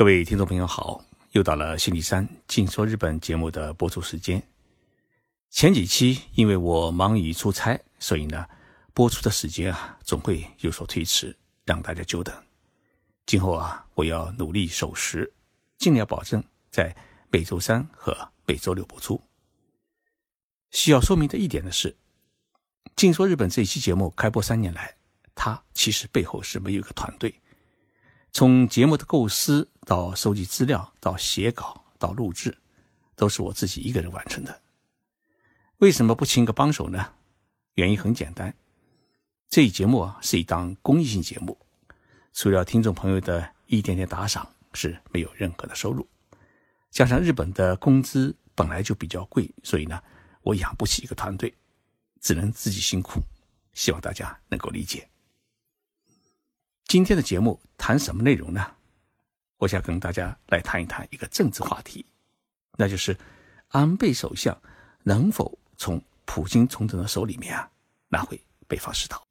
各位听众朋友好，又到了星期三《静说日本》节目的播出时间。前几期因为我忙于出差，所以呢，播出的时间啊总会有所推迟，让大家久等。今后啊，我要努力守时，尽量保证在每周三和每周六播出。需要说明的一点的是，《静说日本》这一期节目开播三年来，它其实背后是没有一个团队。从节目的构思到收集资料，到写稿，到录制，都是我自己一个人完成的。为什么不请个帮手呢？原因很简单，这一节目啊是一档公益性节目，除了听众朋友的一点点打赏，是没有任何的收入。加上日本的工资本来就比较贵，所以呢，我养不起一个团队，只能自己辛苦。希望大家能够理解。今天的节目谈什么内容呢？我想跟大家来谈一谈一个政治话题，那就是安倍首相能否从普京从政的手里面啊拿回北方四岛。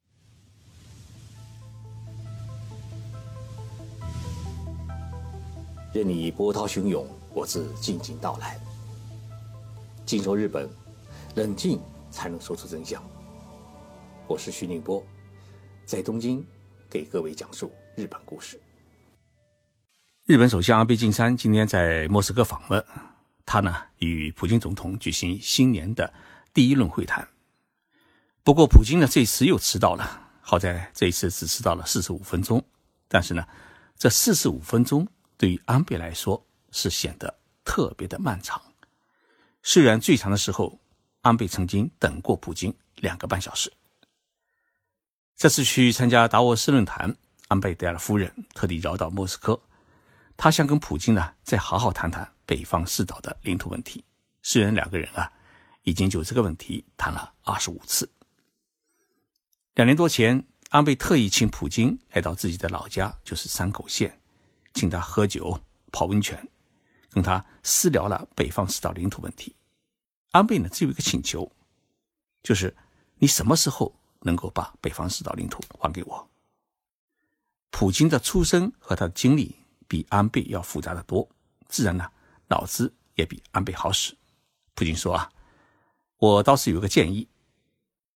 任你波涛汹涌，我自静静到来。静说日本，冷静才能说出真相。我是徐宁波，在东京。给各位讲述日本故事。日本首相安倍晋三今天在莫斯科访问，他呢与普京总统举行新年的第一轮会谈。不过，普京呢这次又迟到了，好在这一次只迟到了四十五分钟。但是呢，这四十五分钟对于安倍来说是显得特别的漫长。虽然最长的时候，安倍曾经等过普京两个半小时。这次去参加达沃斯论坛，安倍带了夫人，特地绕到莫斯科。他想跟普京呢再好好谈谈北方四岛的领土问题。虽然两个人啊已经就这个问题谈了二十五次。两年多前，安倍特意请普京来到自己的老家，就是山口县，请他喝酒、泡温泉，跟他私聊了北方四岛领土问题。安倍呢只有一个请求，就是你什么时候？能够把北方四岛领土还给我。普京的出身和他的经历比安倍要复杂的多，自然呢，脑子也比安倍好使。普京说啊，我倒是有个建议，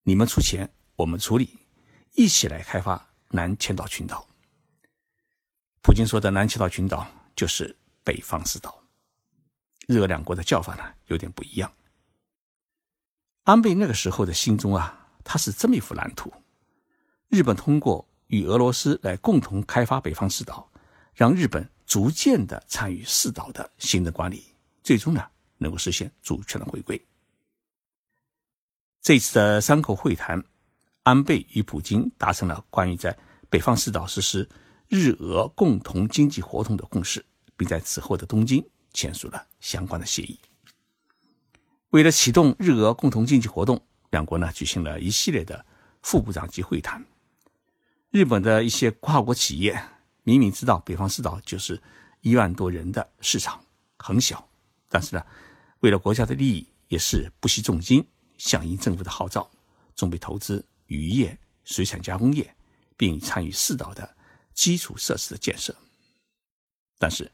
你们出钱，我们出力，一起来开发南千岛群岛。普京说的南千岛群岛就是北方四岛，日俄两国的叫法呢有点不一样。安倍那个时候的心中啊。他是这么一幅蓝图：日本通过与俄罗斯来共同开发北方四岛，让日本逐渐的参与四岛的行政管理，最终呢能够实现主权的回归。这次的三口会谈，安倍与普京达成了关于在北方四岛实施日俄共同经济活动的共识，并在此后的东京签署了相关的协议。为了启动日俄共同经济活动。两国呢举行了一系列的副部长级会谈。日本的一些跨国企业明明知道北方四岛就是一万多人的市场很小，但是呢，为了国家的利益，也是不惜重金响应政府的号召，准备投资渔业、水产加工业，并参与四岛的基础设施的建设。但是，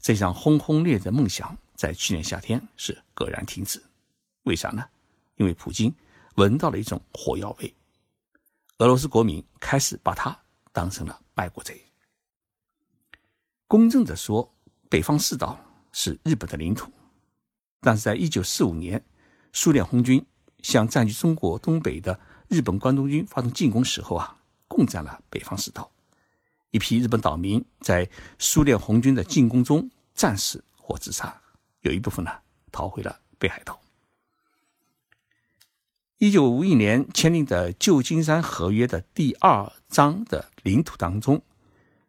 这场轰轰烈烈的梦想在去年夏天是戛然停止。为啥呢？因为普京。闻到了一种火药味，俄罗斯国民开始把他当成了卖国贼。公正的说，北方四岛是日本的领土，但是在一九四五年，苏联红军向占据中国东北的日本关东军发动进攻时候啊，共占了北方四岛。一批日本岛民在苏联红军的进攻中战死或自杀，有一部分呢逃回了北海道。一九五一年签订的旧金山合约的第二章的领土当中，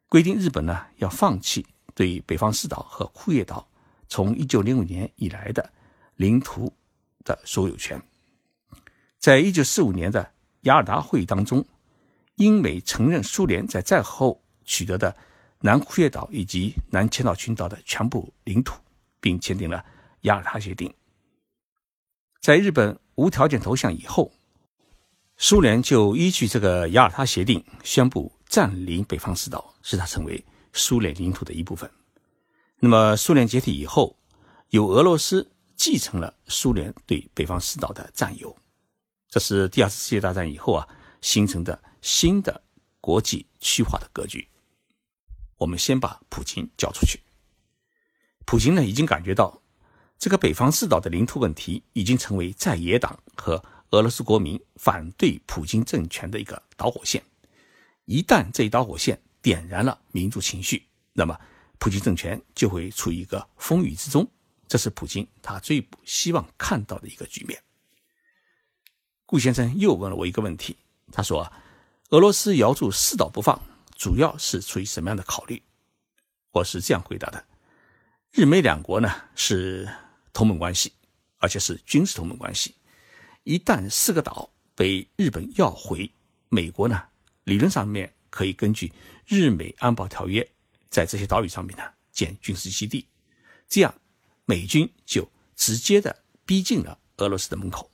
规定日本呢要放弃对北方四岛和库页岛从一九零五年以来的领土的所有权。在一九四五年的雅尔达会议当中，英美承认苏联在战后取得的南库页岛以及南千岛群岛的全部领土，并签订了雅尔达协定。在日本。无条件投降以后，苏联就依据这个雅尔塔协定宣布占领北方四岛，使它成为苏联领土的一部分。那么苏联解体以后，由俄罗斯继承了苏联对北方四岛的占有，这是第二次世界大战以后啊形成的新的国际区划的格局。我们先把普京叫出去。普京呢已经感觉到，这个北方四岛的领土问题已经成为在野党和俄罗斯国民反对普京政权的一个导火线。一旦这一导火线点燃了民族情绪，那么普京政权就会处于一个风雨之中。这是普京他最不希望看到的一个局面。顾先生又问了我一个问题，他说：“俄罗斯摇住四岛不放，主要是出于什么样的考虑？”我是这样回答的。日美两国呢是同盟关系，而且是军事同盟关系。一旦四个岛被日本要回，美国呢理论上面可以根据日美安保条约，在这些岛屿上面呢建军事基地，这样美军就直接的逼近了俄罗斯的门口。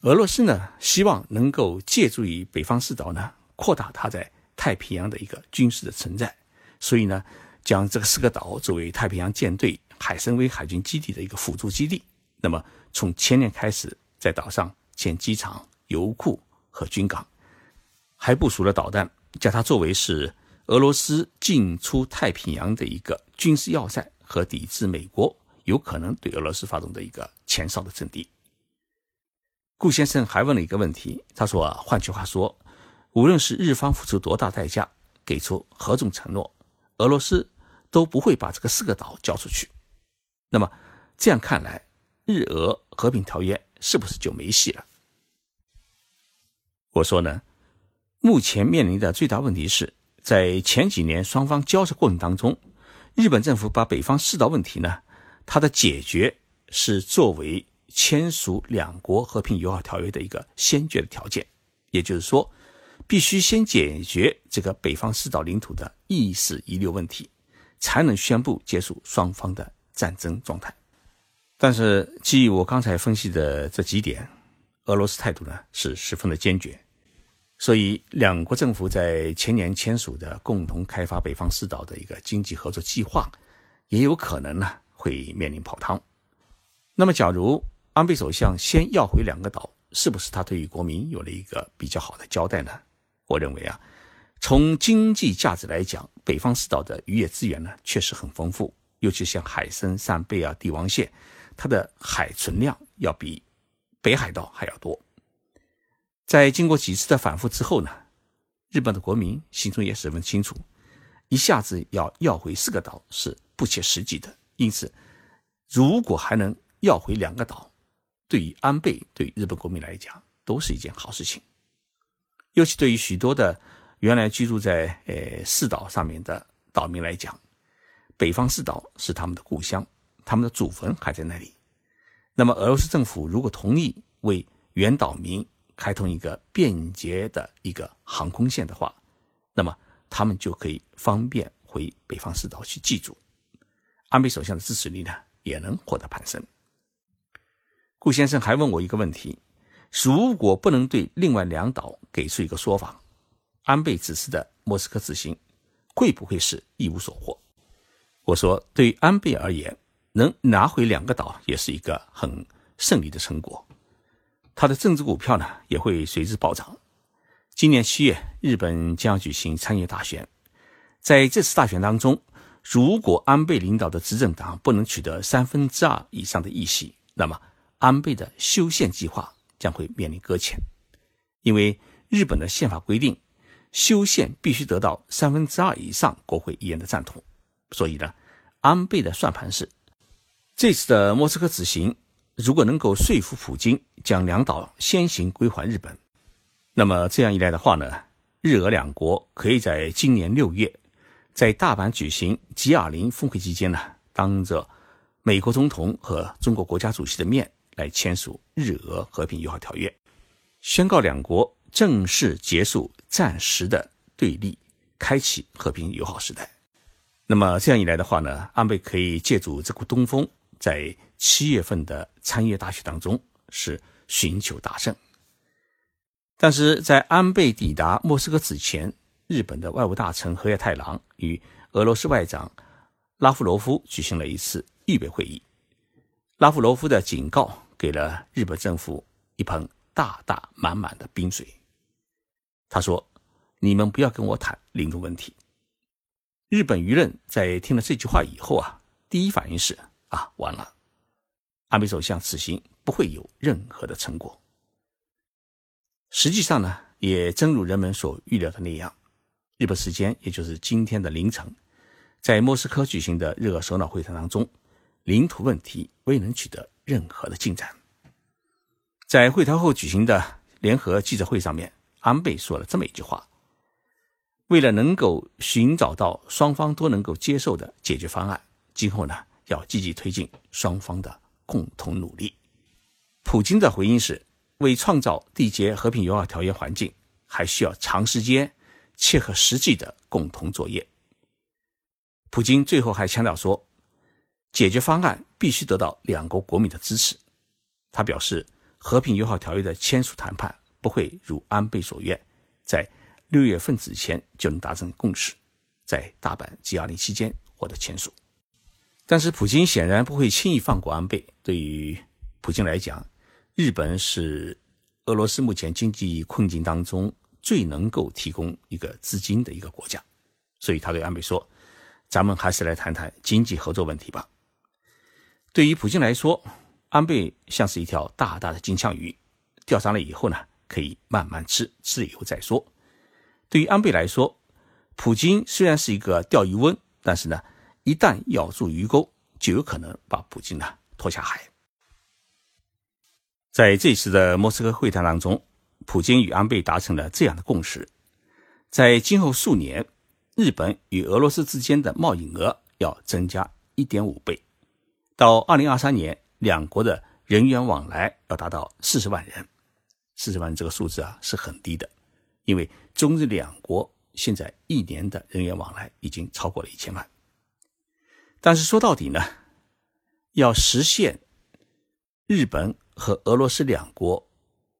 俄罗斯呢希望能够借助于北方四岛呢扩大它在太平洋的一个军事的存在，所以呢。将这个四个岛作为太平洋舰队海参崴海军基地的一个辅助基地。那么，从前年开始，在岛上建机场、油库和军港，还部署了导弹，将它作为是俄罗斯进出太平洋的一个军事要塞和抵制美国有可能对俄罗斯发动的一个前哨的阵地。顾先生还问了一个问题，他说：“，换句话说，无论是日方付出多大代价，给出何种承诺，俄罗斯。”都不会把这个四个岛交出去。那么这样看来，日俄和平条约是不是就没戏了？我说呢，目前面临的最大问题是在前几年双方交涉过程当中，日本政府把北方四岛问题呢，它的解决是作为签署两国和平友好条约的一个先决的条件，也就是说，必须先解决这个北方四岛领土的意识遗留问题。才能宣布结束双方的战争状态。但是，基于我刚才分析的这几点，俄罗斯态度呢是十分的坚决，所以两国政府在前年签署的共同开发北方四岛的一个经济合作计划，也有可能呢会面临泡汤。那么，假如安倍首相先要回两个岛，是不是他对于国民有了一个比较好的交代呢？我认为啊。从经济价值来讲，北方四岛的渔业资源呢确实很丰富，尤其像海参、扇贝啊、帝王蟹，它的海存量要比北海道还要多。在经过几次的反复之后呢，日本的国民心中也十分清楚，一下子要要回四个岛是不切实际的。因此，如果还能要回两个岛，对于安倍、对日本国民来讲都是一件好事情，尤其对于许多的。原来居住在呃四岛上面的岛民来讲，北方四岛是他们的故乡，他们的祖坟还在那里。那么俄罗斯政府如果同意为原岛民开通一个便捷的一个航空线的话，那么他们就可以方便回北方四岛去寄住。安倍首相的支持力呢也能获得攀升。顾先生还问我一个问题：如果不能对另外两岛给出一个说法？安倍指示的莫斯科之行会不会是一无所获？我说，对于安倍而言，能拿回两个岛也是一个很胜利的成果，他的政治股票呢也会随之暴涨。今年七月，日本将要举行参议大选，在这次大选当中，如果安倍领导的执政党不能取得三分之二以上的议席，那么安倍的修宪计划将会面临搁浅，因为日本的宪法规定。修宪必须得到三分之二以上国会议员的赞同，所以呢，安倍的算盘是，这次的莫斯科此行如果能够说服普京将两岛先行归还日本，那么这样一来的话呢，日俄两国可以在今年六月在大阪举行 G20 峰会期间呢，当着美国总统和中国国家主席的面来签署日俄和平友好条约，宣告两国。正式结束暂时的对立，开启和平友好时代。那么这样一来的话呢，安倍可以借助这股东风，在七月份的参议大选当中是寻求大胜。但是在安倍抵达莫斯科之前，日本的外务大臣河野太郎与俄罗斯外长拉夫罗夫举行了一次预备会议。拉夫罗夫的警告给了日本政府一盆大大满满的冰水。他说：“你们不要跟我谈领土问题。”日本舆论在听了这句话以后啊，第一反应是：啊，完了，安倍首相此行不会有任何的成果。实际上呢，也正如人们所预料的那样，日本时间也就是今天的凌晨，在莫斯科举行的日俄首脑会谈当中，领土问题未能取得任何的进展。在会谈后举行的联合记者会上面，安倍说了这么一句话：“为了能够寻找到双方都能够接受的解决方案，今后呢要积极推进双方的共同努力。”普京的回应是。为创造缔结和平友好条约环境，还需要长时间、切合实际的共同作业。普京最后还强调说，解决方案必须得到两国国民的支持。他表示，和平友好条约的签署谈判不会如安倍所愿，在六月份之前就能达成共识，在大阪 G20 期间获得签署。但是，普京显然不会轻易放过安倍。对于普京来讲，日本是俄罗斯目前经济困境当中最能够提供一个资金的一个国家，所以他对安倍说：“咱们还是来谈谈经济合作问题吧。”对于普京来说，安倍像是一条大大的金枪鱼，钓上来以后呢，可以慢慢吃，吃了以后再说。对于安倍来说，普京虽然是一个钓鱼翁，但是呢，一旦咬住鱼钩，就有可能把普京呢拖下海。在这次的莫斯科会谈当中，普京与安倍达成了这样的共识：在今后数年，日本与俄罗斯之间的贸易额要增加一点五倍，到二零二三年，两国的人员往来要达到四十万人。四十万这个数字啊是很低的，因为中日两国现在一年的人员往来已经超过了一千万。但是说到底呢，要实现日本。和俄罗斯两国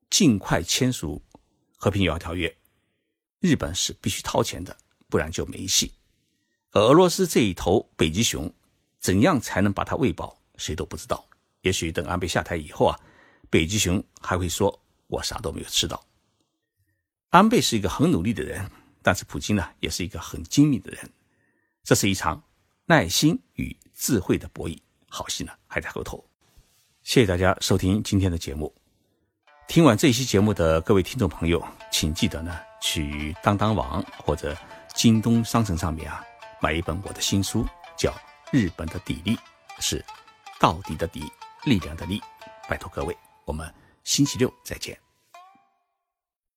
尽快签署和平友好条约，日本是必须掏钱的，不然就没戏。而俄罗斯这一头北极熊，怎样才能把它喂饱，谁都不知道。也许等安倍下台以后啊，北极熊还会说：“我啥都没有吃到。”安倍是一个很努力的人，但是普京呢，也是一个很精明的人。这是一场耐心与智慧的博弈，好戏呢还在后头。谢谢大家收听今天的节目。听完这期节目的各位听众朋友，请记得呢去当当网或者京东商城上面啊买一本我的新书，叫《日本的砥砺》，是到底的砥，力量的力。拜托各位，我们星期六再见。